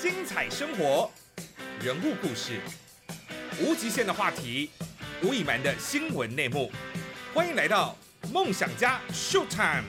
精彩生活，人物故事，无极限的话题，无隐瞒的新闻内幕，欢迎来到梦想家 Show Time。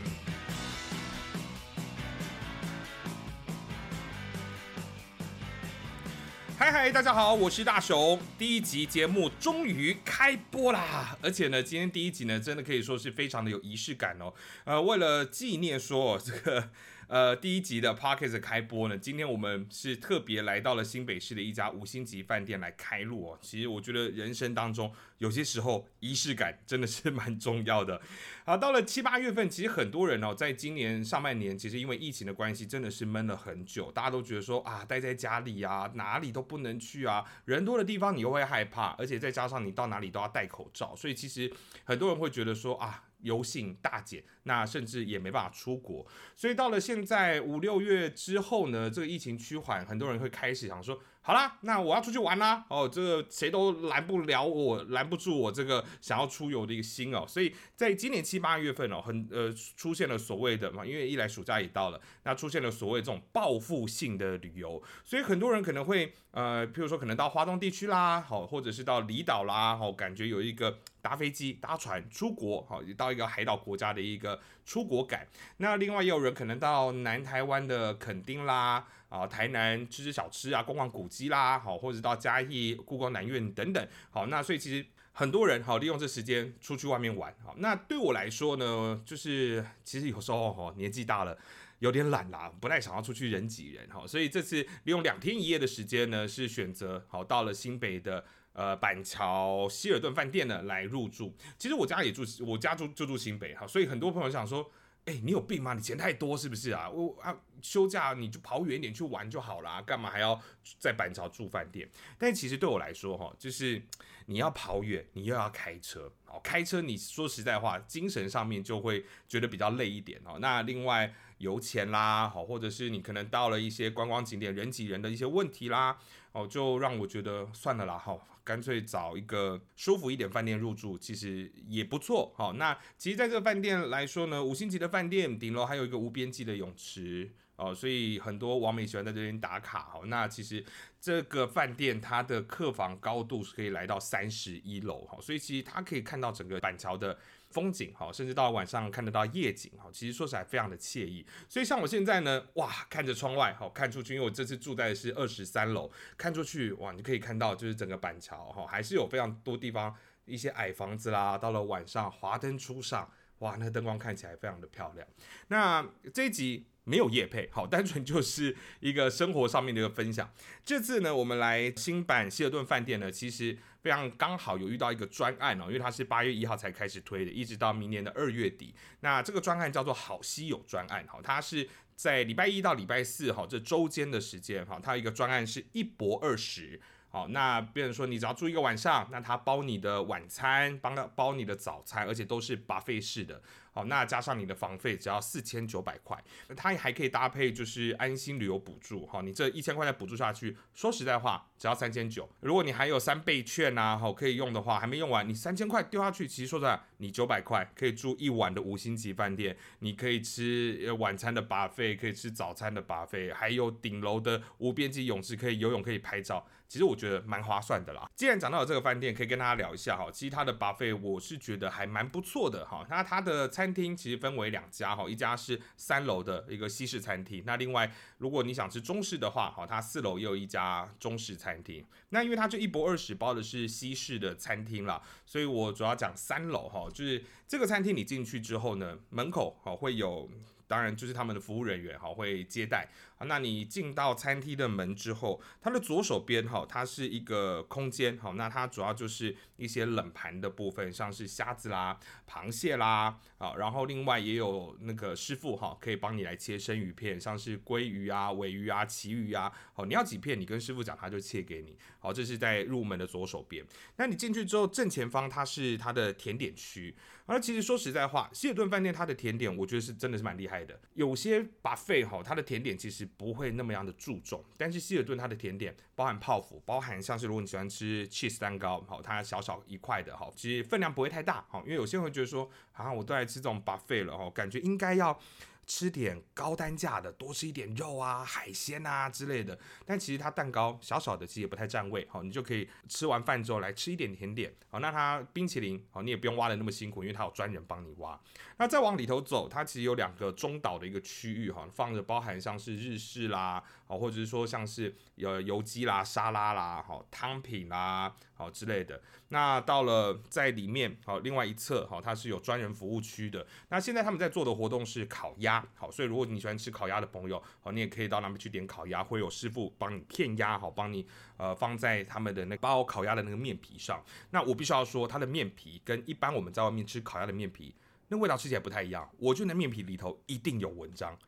嗨嗨，大家好，我是大雄。第一集节目终于开播啦！而且呢，今天第一集呢，真的可以说是非常的有仪式感哦。呃，为了纪念说这个。呃，第一集的 p o c k e t 开播呢，今天我们是特别来到了新北市的一家五星级饭店来开录哦。其实我觉得人生当中有些时候仪式感真的是蛮重要的。好，到了七八月份，其实很多人哦，在今年上半年，其实因为疫情的关系，真的是闷了很久，大家都觉得说啊，待在家里啊，哪里都不能去啊，人多的地方你又会害怕，而且再加上你到哪里都要戴口罩，所以其实很多人会觉得说啊。油性大减，那甚至也没办法出国，所以到了现在五六月之后呢，这个疫情趋缓，很多人会开始想说。好啦，那我要出去玩啦！哦，这个谁都拦不了我，拦不住我这个想要出游的一个心哦。所以在今年七八月份哦，很呃出现了所谓的嘛，因为一来暑假也到了，那出现了所谓这种报复性的旅游，所以很多人可能会呃，譬如说可能到华东地区啦，好，或者是到离岛啦，好，感觉有一个搭飞机、搭船出国，好，到一个海岛国家的一个出国感。那另外也有人可能到南台湾的垦丁啦。啊，台南吃吃小吃啊，逛逛古迹啦，好，或者到嘉义故宫南院等等，好，那所以其实很多人好利用这时间出去外面玩，好，那对我来说呢，就是其实有时候哈年纪大了有点懒啦，不太想要出去人挤人，哈，所以这次利用两天一夜的时间呢，是选择好到了新北的呃板桥希尔顿饭店呢来入住。其实我家也住，我家住就住新北，哈，所以很多朋友想说。哎，你有病吗？你钱太多是不是啊？我啊，休假你就跑远一点去玩就好啦，干嘛还要在板桥住饭店？但其实对我来说，哈，就是你要跑远，你又要开车，哦，开车你说实在话，精神上面就会觉得比较累一点哦。那另外油钱啦，好，或者是你可能到了一些观光景点人挤人的一些问题啦，哦，就让我觉得算了啦，哈，干脆找一个舒服一点饭店入住，其实也不错，好。那其实在这个饭店来说呢，五星级的。饭店顶楼还有一个无边际的泳池哦，所以很多网美喜欢在这边打卡哈。那其实这个饭店它的客房高度是可以来到三十一楼哈，所以其实它可以看到整个板桥的风景哈，甚至到晚上看得到夜景哈。其实说起来非常的惬意。所以像我现在呢，哇，看着窗外哈，看出去，因为我这次住在的是二十三楼，看出去哇，你可以看到就是整个板桥哈，还是有非常多地方一些矮房子啦。到了晚上华灯初上。哇，那灯光看起来非常的漂亮。那这一集没有夜配，好，单纯就是一个生活上面的一个分享。这次呢，我们来新版希尔顿饭店呢，其实非常刚好有遇到一个专案哦，因为它是八月一号才开始推的，一直到明年的二月底。那这个专案叫做好稀有专案，好，它是在礼拜一到礼拜四，哈，这周间的时间，哈，它有一个专案是一博二十。好，那别人说你只要住一个晚上，那他包你的晚餐，帮他包你的早餐，而且都是 buffet 式的。好，那加上你的房费只要四千九百块，他还可以搭配就是安心旅游补助。好，你这一千块再补助下去，说实在话，只要三千九。如果你还有三倍券呐，好可以用的话，还没用完，你三千块丢下去，其实说实在，你九百块可以住一晚的五星级饭店，你可以吃晚餐的 buffet，可以吃早餐的 buffet，还有顶楼的无边际泳池，可以游泳，可以拍照。其实我觉得蛮划算的啦。既然讲到了这个饭店，可以跟大家聊一下哈。其实它的 buffet 我是觉得还蛮不错的哈。那它的餐厅其实分为两家哈，一家是三楼的一个西式餐厅。那另外，如果你想吃中式的话，哈，它四楼也有一家中式餐厅。那因为它就一博二十包的是西式的餐厅啦，所以我主要讲三楼哈，就是这个餐厅你进去之后呢，门口哈会有。当然，就是他们的服务人员哈会接待那你进到餐厅的门之后，它的左手边哈，它是一个空间哈。那它主要就是一些冷盘的部分，像是虾子啦、螃蟹啦啊。然后另外也有那个师傅哈，可以帮你来切生鱼片，像是鲑鱼啊、尾鱼啊、旗鱼啊。好，你要几片，你跟师傅讲，他就切给你。好，这是在入门的左手边。那你进去之后，正前方它是它的甜点区。而其实说实在话，希尔顿饭店它的甜点，我觉得是真的是蛮厉害。的有些把费哈，它的甜点其实不会那么样的注重，但是希尔顿它的甜点包含泡芙，包含像是如果你喜欢吃 cheese 蛋糕，好，它小小一块的好，其实分量不会太大，好，因为有些人会觉得说，啊，我都来吃这种 buffet 了哈，感觉应该要。吃点高单价的，多吃一点肉啊、海鲜啊之类的。但其实它蛋糕小小的，其实也不太占位。好，你就可以吃完饭之后来吃一点甜点。好，那它冰淇淋，好，你也不用挖的那么辛苦，因为它有专人帮你挖。那再往里头走，它其实有两个中岛的一个区域，哈，放着包含像是日式啦，好，或者是说像是有油鸡啦、沙拉啦、好汤品啦。好之类的，那到了在里面，好，另外一侧，好，它是有专人服务区的。那现在他们在做的活动是烤鸭，好，所以如果你喜欢吃烤鸭的朋友，好，你也可以到那边去点烤鸭，会有师傅帮你片鸭，好，帮你呃放在他们的那包烤鸭的那个面皮上。那我必须要说，它的面皮跟一般我们在外面吃烤鸭的面皮，那味道吃起来不太一样。我觉得面皮里头一定有文章。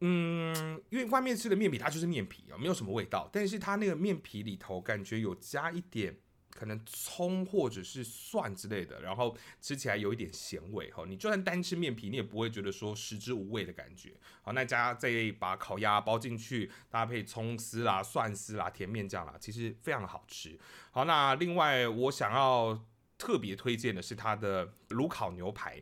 嗯，因为外面吃的面皮它就是面皮啊，没有什么味道，但是它那个面皮里头感觉有加一点。可能葱或者是蒜之类的，然后吃起来有一点咸味哈。你就算单吃面皮，你也不会觉得说食之无味的感觉。好，那加再把烤鸭包进去，搭配葱丝啦、蒜丝啦、甜面酱啦，其实非常的好吃。好，那另外我想要特别推荐的是它的炉烤牛排。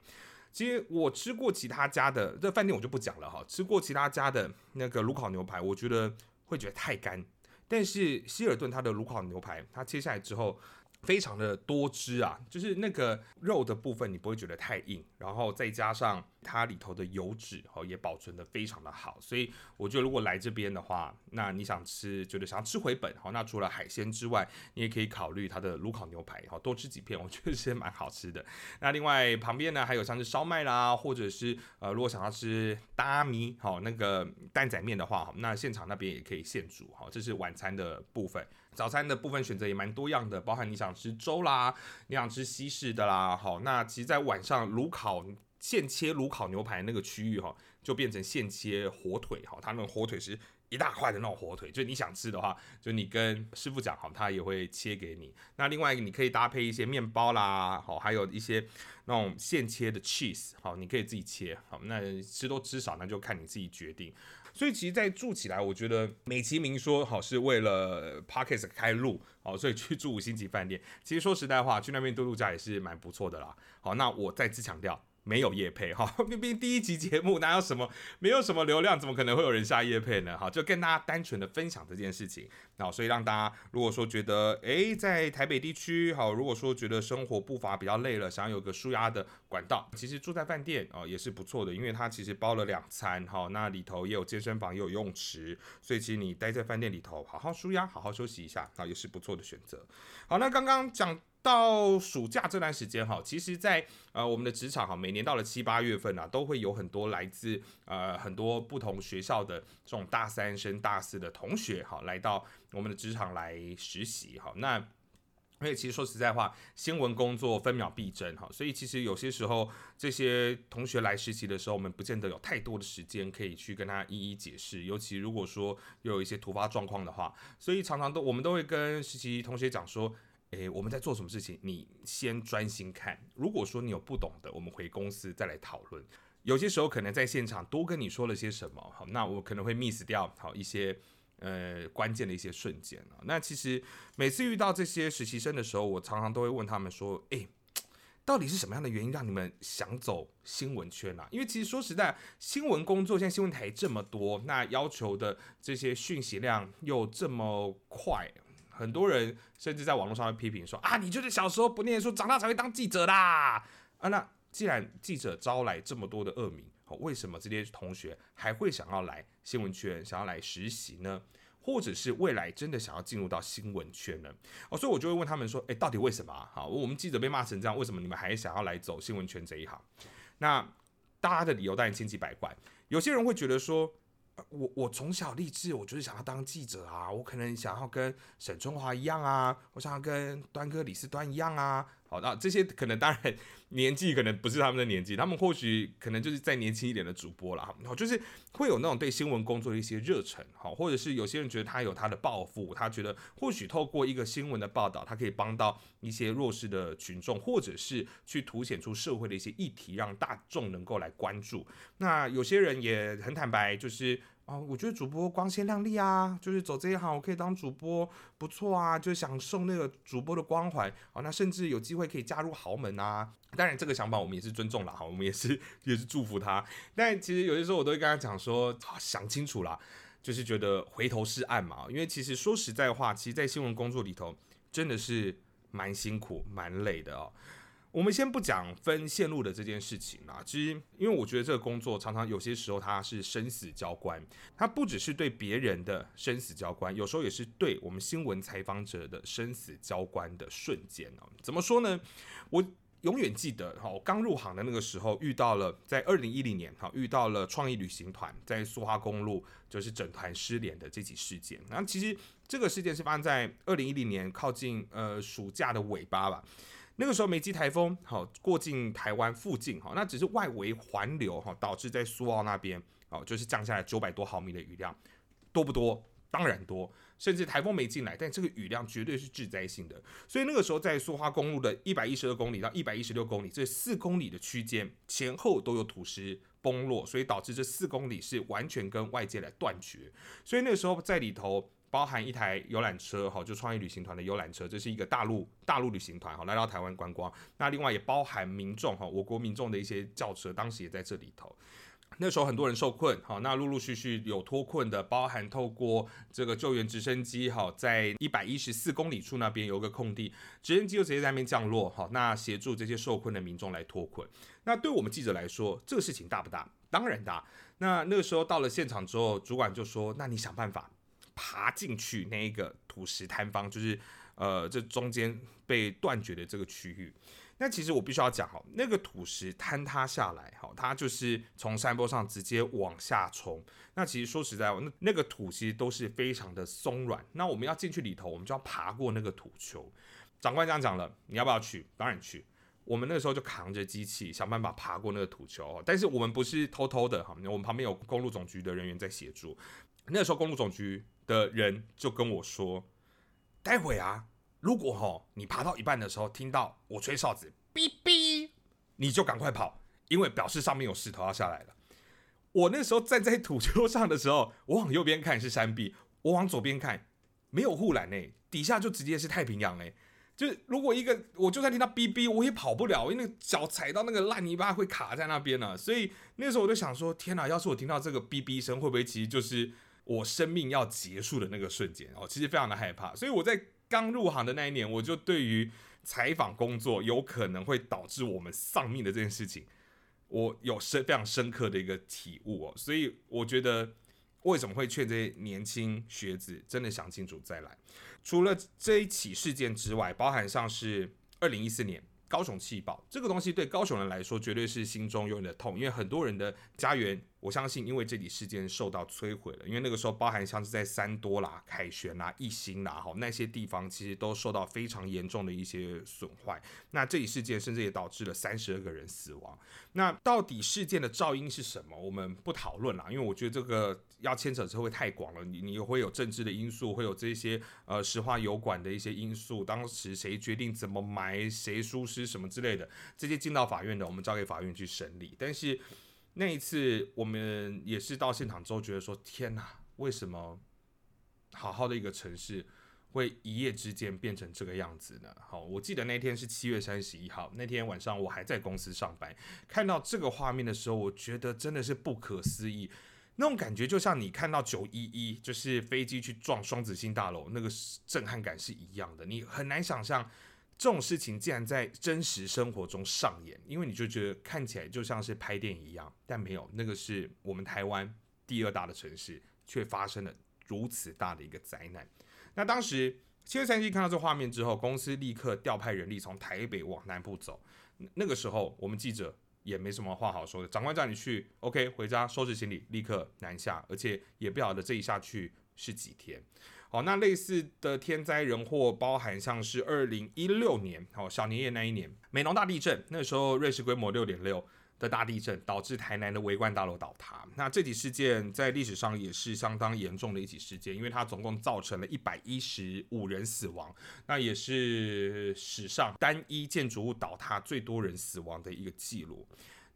其实我吃过其他家的这饭店我就不讲了哈，吃过其他家的那个炉烤牛排，我觉得会觉得太干。但是希尔顿它的炉烤牛排，它切下来之后。非常的多汁啊，就是那个肉的部分你不会觉得太硬，然后再加上它里头的油脂哦也保存的非常的好，所以我觉得如果来这边的话，那你想吃觉得想要吃回本好，那除了海鲜之外，你也可以考虑它的炉烤牛排好，多吃几片，我觉得是蛮好吃的。那另外旁边呢还有像是烧麦啦，或者是呃如果想要吃大米好那个蛋仔面的话好，那现场那边也可以现煮好，这是晚餐的部分。早餐的部分选择也蛮多样的，包含你想吃粥啦，你想吃西式的啦，好，那其实，在晚上炉烤现切炉烤牛排那个区域哈，就变成现切火腿哈，它那个火腿是一大块的那种火腿，就你想吃的话，就你跟师傅讲好，他也会切给你。那另外一个你可以搭配一些面包啦，好，还有一些那种现切的 cheese，好，你可以自己切，好，那吃多吃少那就看你自己决定。所以其实，在住起来，我觉得美其名说好是为了 Parkes 开路，好，所以去住五星级饭店。其实说实在话，去那边度度假也是蛮不错的啦。好，那我再次强调。没有夜配哈，毕竟第一集节目哪有什么，没有什么流量，怎么可能会有人下夜配呢？哈，就跟大家单纯的分享这件事情，那所以让大家如果说觉得，诶，在台北地区，好，如果说觉得生活步伐比较累了，想有个舒压的管道，其实住在饭店啊也是不错的，因为它其实包了两餐，哈，那里头也有健身房，也有游泳池，所以其实你待在饭店里头，好好舒压，好好休息一下，啊，也是不错的选择。好，那刚刚讲。到暑假这段时间哈，其实，在呃我们的职场哈，每年到了七八月份啊，都会有很多来自呃很多不同学校的这种大三升大四的同学哈，来到我们的职场来实习哈。那因为其实说实在话，新闻工作分秒必争哈，所以其实有些时候这些同学来实习的时候，我们不见得有太多的时间可以去跟他一一解释，尤其如果说有一些突发状况的话，所以常常都我们都会跟实习同学讲说。诶，我们在做什么事情？你先专心看。如果说你有不懂的，我们回公司再来讨论。有些时候可能在现场多跟你说了些什么，好，那我可能会 miss 掉好一些呃关键的一些瞬间啊。那其实每次遇到这些实习生的时候，我常常都会问他们说：诶，到底是什么样的原因让你们想走新闻圈啊？因为其实说实在，新闻工作现在新闻台这么多，那要求的这些讯息量又这么快。很多人甚至在网络上会批评说啊，你就是小时候不念书，长大才会当记者啦啊！那既然记者招来这么多的恶名，为什么这些同学还会想要来新闻圈，想要来实习呢？或者是未来真的想要进入到新闻圈呢？哦，所以我就会问他们说，诶，到底为什么啊？好，我们记者被骂成这样，为什么你们还想要来走新闻圈这一行？那大家的理由当然千奇百怪，有些人会觉得说。我我从小立志，我就是想要当记者啊！我可能想要跟沈春华一样啊，我想要跟端哥李四端一样啊。好，那这些可能当然 年纪可能不是他们的年纪，他们或许可能就是再年轻一点的主播了。好，就是会有那种对新闻工作的一些热忱，好，或者是有些人觉得他有他的抱负，他觉得或许透过一个新闻的报道，他可以帮到一些弱势的群众，或者是去凸显出社会的一些议题，让大众能够来关注。那有些人也很坦白，就是。啊，我觉得主播光鲜亮丽啊，就是走这一行，我可以当主播，不错啊，就享受那个主播的光环。哦，那甚至有机会可以加入豪门啊。当然，这个想法我们也是尊重了哈，我们也是也是祝福他。但其实有些时候我都会跟他讲说，想清楚啦，就是觉得回头是岸嘛。因为其实说实在话，其实，在新闻工作里头，真的是蛮辛苦、蛮累的哦。我们先不讲分线路的这件事情啦，其实因为我觉得这个工作常常有些时候它是生死交关，它不只是对别人的生死交关，有时候也是对我们新闻采访者的生死交关的瞬间哦。怎么说呢？我永远记得哈，我刚入行的那个时候遇到了，在二零一零年哈遇到了创意旅行团在苏花公路就是整团失联的这起事件。然后其实这个事件是发生在二零一零年靠近呃暑假的尾巴吧。那个时候梅基台风好过境台湾附近哈，那只是外围环流哈，导致在苏澳那边哦，就是降下来九百多毫米的雨量，多不多？当然多，甚至台风没进来，但这个雨量绝对是致灾性的。所以那个时候在苏花公路的一百一十二公里到一百一十六公里这四公里的区间前后都有土石崩落，所以导致这四公里是完全跟外界来断绝。所以那个时候在里头。包含一台游览车，哈，就创意旅行团的游览车，这是一个大陆大陆旅行团，哈，来到台湾观光。那另外也包含民众，哈，我国民众的一些轿车，当时也在这里头。那时候很多人受困，哈，那陆陆续续有脱困的，包含透过这个救援直升机，哈，在一百一十四公里处那边有个空地，直升机就直接在那边降落，哈，那协助这些受困的民众来脱困。那对我们记者来说，这个事情大不大？当然大。那那个时候到了现场之后，主管就说：“那你想办法。”爬进去那一个土石坍方，就是呃这中间被断绝的这个区域。那其实我必须要讲哈，那个土石坍塌下来，哈，它就是从山坡上直接往下冲。那其实说实在话，那那个土其实都是非常的松软。那我们要进去里头，我们就要爬过那个土丘。长官这样讲了，你要不要去？当然去。我们那时候就扛着机器，想办法爬过那个土丘。但是我们不是偷偷的哈，我们旁边有公路总局的人员在协助。那时候公路总局。的人就跟我说：“待会啊，如果哈你爬到一半的时候听到我吹哨子，哔哔，你就赶快跑，因为表示上面有石头要下来了。”我那时候站在土丘上的时候，我往右边看是山壁，我往左边看没有护栏诶，底下就直接是太平洋诶。就是如果一个我就算听到哔哔，我也跑不了，因为脚踩到那个烂泥巴会卡在那边呢。所以那时候我就想说：天哪，要是我听到这个哔哔声，会不会其实就是？我生命要结束的那个瞬间哦，其实非常的害怕，所以我在刚入行的那一年，我就对于采访工作有可能会导致我们丧命的这件事情，我有深非常深刻的一个体悟哦，所以我觉得为什么会劝这些年轻学子真的想清楚再来？除了这一起事件之外，包含上是二零一四年。高雄气爆这个东西对高雄人来说绝对是心中永远的痛，因为很多人的家园，我相信因为这起事件受到摧毁了。因为那个时候包含像是在三多啦、凯旋啦、一心啦，哈那些地方其实都受到非常严重的一些损坏。那这起事件甚至也导致了三十二个人死亡。那到底事件的噪音是什么？我们不讨论啦，因为我觉得这个。要牵扯社会太广了，你你会有政治的因素，会有这些呃石化油管的一些因素，当时谁决定怎么埋，谁疏失什么之类的，这些进到法院的，我们交给法院去审理。但是那一次我们也是到现场之后，觉得说天哪，为什么好好的一个城市会一夜之间变成这个样子呢？好，我记得那天是七月三十一号，那天晚上我还在公司上班，看到这个画面的时候，我觉得真的是不可思议。那种感觉就像你看到九一一，就是飞机去撞双子星大楼，那个震撼感是一样的。你很难想象这种事情竟然在真实生活中上演，因为你就觉得看起来就像是拍电影一样，但没有，那个是我们台湾第二大的城市，却发生了如此大的一个灾难。那当时七月三十一看到这画面之后，公司立刻调派人力从台北往南部走。那个时候，我们记者。也没什么话好说的，长官叫你去，OK，回家收拾行李，立刻南下，而且也不晓得这一下去是几天。好，那类似的天灾人祸，包含像是二零一六年，好小年夜那一年，美浓大地震，那时候瑞士规模六点六。的大地震导致台南的围观大楼倒塌，那这起事件在历史上也是相当严重的一起事件，因为它总共造成了一百一十五人死亡，那也是史上单一建筑物倒塌最多人死亡的一个记录。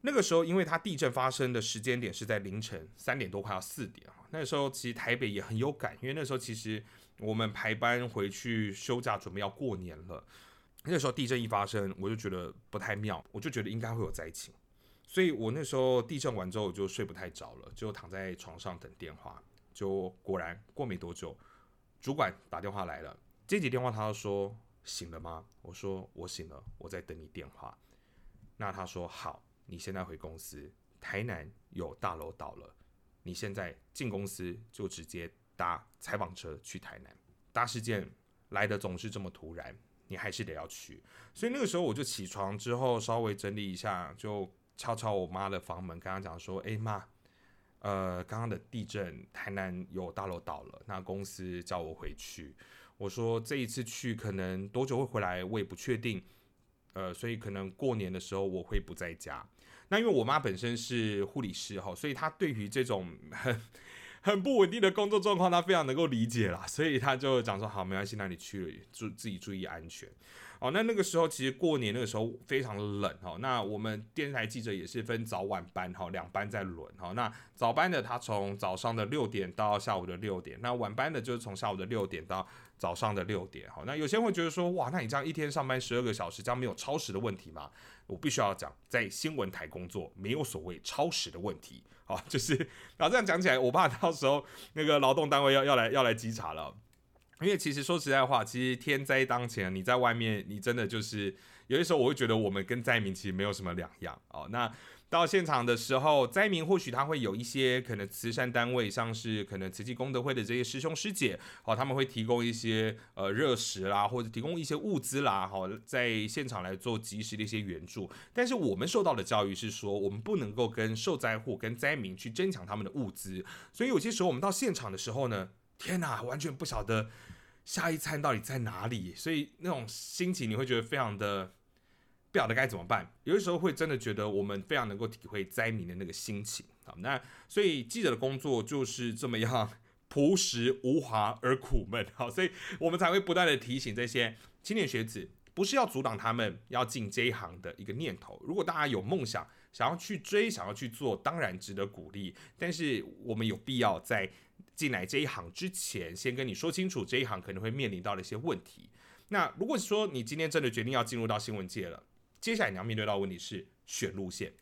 那个时候，因为它地震发生的时间点是在凌晨三点多，快要四点那时候其实台北也很有感，因为那时候其实我们排班回去休假，准备要过年了。那时候地震一发生，我就觉得不太妙，我就觉得应该会有灾情，所以我那时候地震完之后我就睡不太着了，就躺在床上等电话。就果然过没多久，主管打电话来了，接起电话他就说醒了吗？我说我醒了，我在等你电话。那他说好，你现在回公司，台南有大楼倒了，你现在进公司就直接搭采访车去台南。大事件来的总是这么突然，你还是得要去。所以那个时候我就起床之后稍微整理一下，就敲敲我妈的房门，跟她讲说：“哎妈。”呃，刚刚的地震，台南有大楼倒了，那公司叫我回去。我说这一次去可能多久会回来，我也不确定。呃，所以可能过年的时候我会不在家。那因为我妈本身是护理师哈，所以她对于这种很很不稳定的工作状况，她非常能够理解啦。所以她就讲说好，没关系，那你去了注自己注意安全。哦，那那个时候其实过年那个时候非常冷哈。那我们电视台记者也是分早晚班哈，两班在轮哈。那早班的他从早上的六点到下午的六点，那晚班的就是从下午的六点到早上的六点哈。那有些人会觉得说，哇，那你这样一天上班十二个小时，这样没有超时的问题吗？我必须要讲，在新闻台工作没有所谓超时的问题啊，就是然后这样讲起来，我怕到时候那个劳动单位要要来要来稽查了。因为其实说实在话，其实天灾当前，你在外面，你真的就是有些时候我会觉得我们跟灾民其实没有什么两样哦。那到现场的时候，灾民或许他会有一些可能慈善单位，像是可能慈济功德会的这些师兄师姐，哦，他们会提供一些呃热食啦，或者提供一些物资啦，好，在现场来做及时的一些援助。但是我们受到的教育是说，我们不能够跟受灾户、跟灾民去争抢他们的物资。所以有些时候我们到现场的时候呢，天哪，完全不晓得。下一餐到底在哪里？所以那种心情你会觉得非常的不晓得该怎么办。有的时候会真的觉得我们非常能够体会灾民的那个心情好，那所以记者的工作就是这么样 朴实无华而苦闷。好，所以我们才会不断的提醒这些青年学子，不是要阻挡他们要进这一行的一个念头。如果大家有梦想，想要去追，想要去做，当然值得鼓励。但是我们有必要在。进来这一行之前，先跟你说清楚这一行可能会面临到的一些问题。那如果说你今天真的决定要进入到新闻界了，接下来你要面对到的问题是选路线。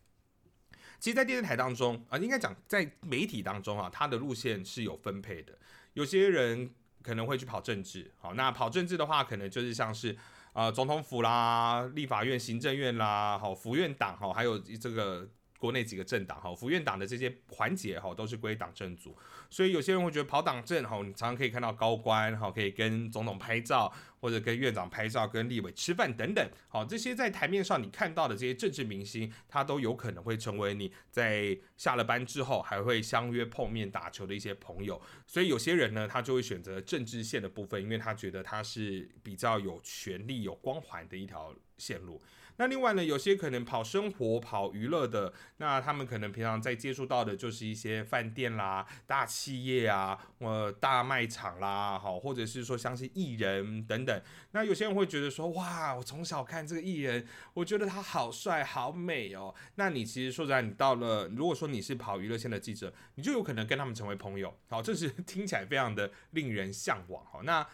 其实，在电视台当中啊，应该讲在媒体当中啊，它的路线是有分配的。有些人可能会去跑政治，好，那跑政治的话，可能就是像是啊总统府啦、立法院、行政院啦、好府院党好，还有这个。国内几个政党哈，府院党的这些环节哈，都是归党政组，所以有些人会觉得跑党政哈，你常常可以看到高官哈，可以跟总统拍照，或者跟院长拍照，跟立委吃饭等等，好，这些在台面上你看到的这些政治明星，他都有可能会成为你在下了班之后还会相约碰面打球的一些朋友，所以有些人呢，他就会选择政治线的部分，因为他觉得他是比较有权力、有光环的一条线路。那另外呢，有些可能跑生活、跑娱乐的，那他们可能平常在接触到的就是一些饭店啦、大企业啊、呃大卖场啦，好，或者是说像是艺人等等。那有些人会觉得说，哇，我从小看这个艺人，我觉得他好帅、好美哦。那你其实说实在，你到了，如果说你是跑娱乐线的记者，你就有可能跟他们成为朋友。好，这是听起来非常的令人向往。好，那。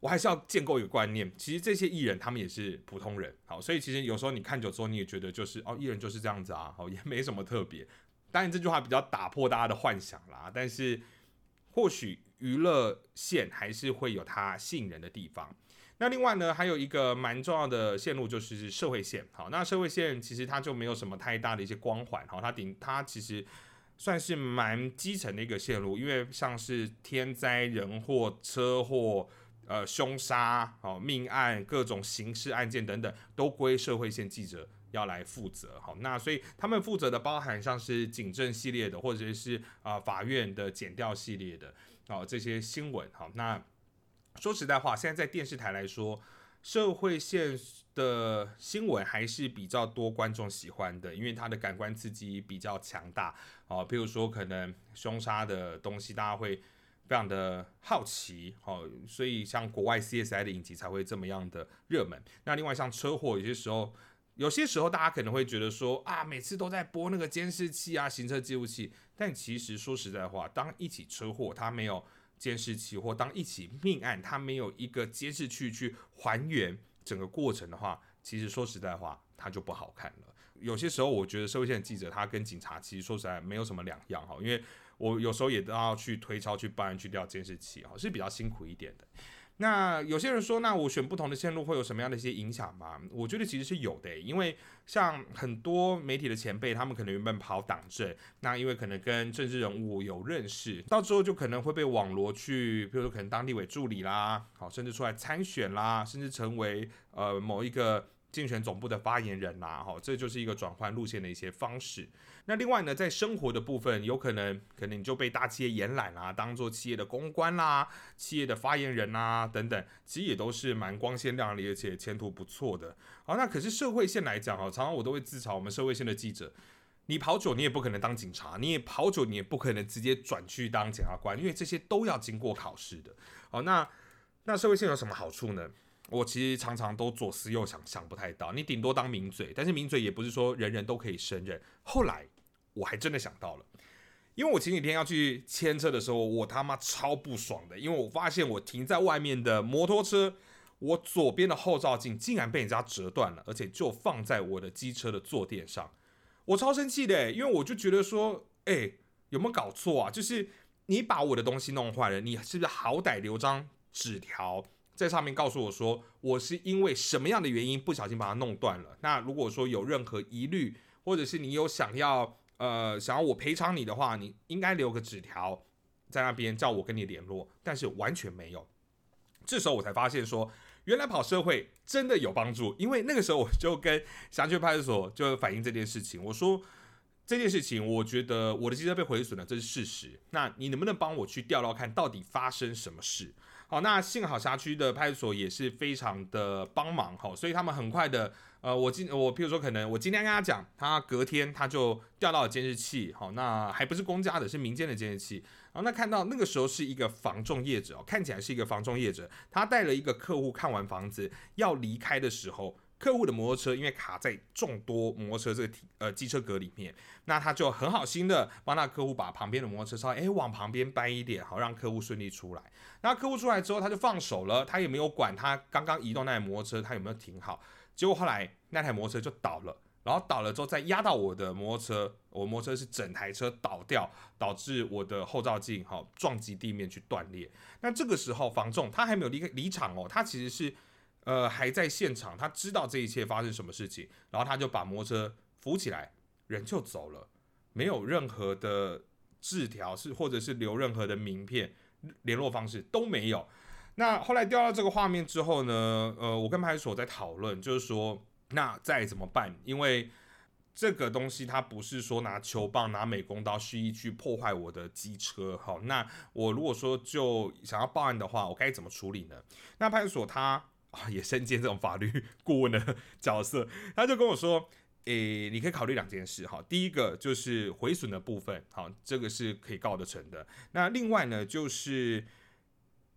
我还是要建构一个观念，其实这些艺人他们也是普通人，好，所以其实有时候你看久之后，你也觉得就是哦，艺人就是这样子啊，好，也没什么特别。当然这句话比较打破大家的幻想啦，但是或许娱乐线还是会有它吸引人的地方。那另外呢，还有一个蛮重要的线路就是社会线，好，那社会线其实它就没有什么太大的一些光环，好，它顶它其实算是蛮基层的一个线路，因为像是天灾人祸、车祸。呃，凶杀、哦命案、各种刑事案件等等，都归社会线记者要来负责。好，那所以他们负责的包含像是警政系列的，或者是啊法院的检调系列的，哦这些新闻。好，那说实在话，现在在电视台来说，社会线的新闻还是比较多观众喜欢的，因为它的感官刺激比较强大。哦，譬如说可能凶杀的东西，大家会。非常的好奇，好，所以像国外 CSI 的影集才会这么样的热门。那另外像车祸，有些时候，有些时候大家可能会觉得说啊，每次都在播那个监视器啊、行车记录器，但其实说实在话，当一起车祸它没有监视器，或当一起命案它没有一个监视器去还原整个过程的话，其实说实在话，它就不好看了。有些时候，我觉得社会线记者他跟警察其实说实在没有什么两样哈，因为我有时候也都要去推敲、去帮人、去调监视器哈，是比较辛苦一点的。那有些人说，那我选不同的线路会有什么样的一些影响吗？我觉得其实是有的，因为像很多媒体的前辈，他们可能原本跑党政，那因为可能跟政治人物有认识，到之后就可能会被网罗去，比如说可能当地委助理啦，好，甚至出来参选啦，甚至成为呃某一个。竞选总部的发言人啦，哈，这就是一个转换路线的一些方式。那另外呢，在生活的部分，有可能可能你就被大企业延揽啦，当做企业的公关啦、企业的发言人啦等等，其实也都是蛮光鲜亮丽，而且前途不错的。好，那可是社会线来讲，哈，常常我都会自嘲我们社会线的记者，你跑久你也不可能当警察，你也跑久你也不可能直接转去当检察官，因为这些都要经过考试的。好，那那社会线有什么好处呢？我其实常常都左思右想，想不太到。你顶多当名嘴，但是名嘴也不是说人人都可以胜任。后来我还真的想到了，因为我前几天要去牵车的时候，我他妈超不爽的，因为我发现我停在外面的摩托车，我左边的后照镜竟然被人家折断了，而且就放在我的机车的坐垫上，我超生气的，因为我就觉得说，哎，有没有搞错啊？就是你把我的东西弄坏了，你是不是好歹留张纸条？在上面告诉我说，我是因为什么样的原因不小心把它弄断了。那如果说有任何疑虑，或者是你有想要呃想要我赔偿你的话，你应该留个纸条在那边叫我跟你联络。但是完全没有。这时候我才发现说，原来跑社会真的有帮助。因为那个时候我就跟辖区派出所就反映这件事情，我说这件事情我觉得我的机车被毁损了，这是事实。那你能不能帮我去调调看到底发生什么事？好，那幸好辖区的派出所也是非常的帮忙，哈，所以他们很快的，呃，我今我譬如说可能我今天跟他讲，他隔天他就调到了监视器，好，那还不是公家的，是民间的监视器，然后那看到那个时候是一个房仲业者哦，看起来是一个房仲业者，他带了一个客户看完房子要离开的时候。客户的摩托车因为卡在众多摩托车这个呃机车格里面，那他就很好心的帮那客户把旁边的摩托车稍微哎往旁边搬一点，好让客户顺利出来。那客户出来之后，他就放手了，他也没有管他刚刚移动那台摩托车他有没有停好。结果后来那台摩托车就倒了，然后倒了之后再压到我的摩托车，我摩托车是整台车倒掉，导致我的后照镜哈撞击地面去断裂。那这个时候房仲他还没有离开离场哦，他其实是。呃，还在现场，他知道这一切发生什么事情，然后他就把摩托车扶起来，人就走了，没有任何的字条是或者是留任何的名片、联络方式都没有。那后来调到这个画面之后呢，呃，我跟派出所在讨论，就是说那再怎么办？因为这个东西它不是说拿球棒、拿美工刀蓄意去破坏我的机车，好，那我如果说就想要报案的话，我该怎么处理呢？那派出所他。也身兼这种法律 顾问的 角色，他就跟我说：“诶，你可以考虑两件事哈。第一个就是毁损的部分，好，这个是可以告得成的。那另外呢，就是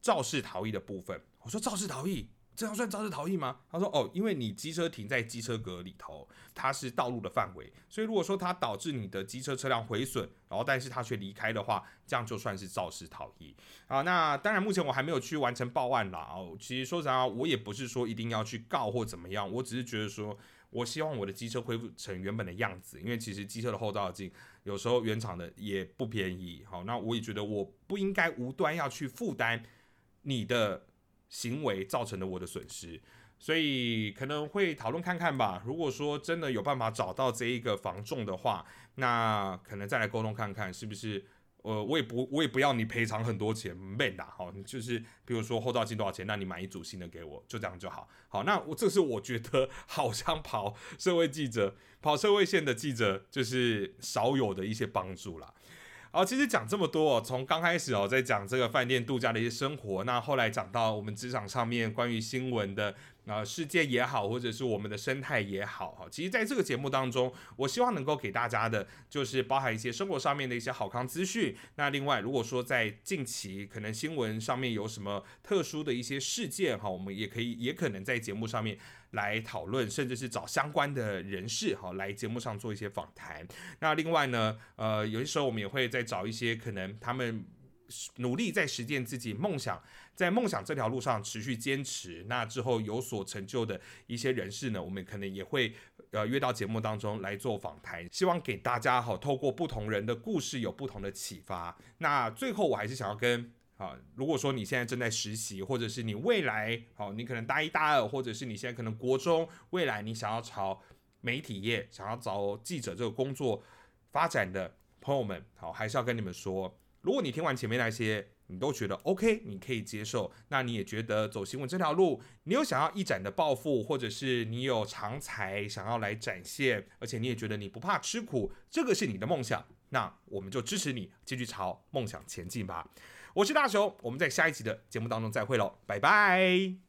肇事逃逸的部分。我说肇事逃逸。”这样算肇事逃逸吗？他说哦，因为你机车停在机车格里头，它是道路的范围，所以如果说它导致你的机车车辆毁损，然后但是它却离开的话，这样就算是肇事逃逸啊。那当然，目前我还没有去完成报案啦。哦，其实说实话，我也不是说一定要去告或怎么样，我只是觉得说我希望我的机车恢复成原本的样子，因为其实机车的后照镜有时候原厂的也不便宜。好，那我也觉得我不应该无端要去负担你的。行为造成的我的损失，所以可能会讨论看看吧。如果说真的有办法找到这一个防重的话，那可能再来沟通看看是不是。呃，我也不，我也不要你赔偿很多钱，没的好，就是比如说后照镜多少钱，那你买一组新的给我，就这样就好。好，那我这是我觉得 好像跑社会记者、跑社会线的记者，就是少有的一些帮助啦。好，其实讲这么多，从刚开始哦，在讲这个饭店度假的一些生活，那后来讲到我们职场上面关于新闻的。啊，世界也好，或者是我们的生态也好，哈，其实在这个节目当中，我希望能够给大家的，就是包含一些生活上面的一些好康资讯。那另外，如果说在近期可能新闻上面有什么特殊的一些事件，哈，我们也可以，也可能在节目上面来讨论，甚至是找相关的人士，哈，来节目上做一些访谈。那另外呢，呃，有些时候我们也会再找一些可能他们。努力在实践自己梦想，在梦想这条路上持续坚持，那之后有所成就的一些人士呢，我们可能也会呃约到节目当中来做访谈，希望给大家好透过不同人的故事有不同的启发。那最后我还是想要跟啊，如果说你现在正在实习，或者是你未来好，你可能大一、大二，或者是你现在可能国中，未来你想要朝媒体业、想要找记者这个工作发展的朋友们，好，还是要跟你们说。如果你听完前面那些，你都觉得 OK，你可以接受，那你也觉得走新闻这条路，你有想要一展的抱负，或者是你有长才想要来展现，而且你也觉得你不怕吃苦，这个是你的梦想，那我们就支持你继续朝梦想前进吧。我是大雄，我们在下一集的节目当中再会喽，拜拜。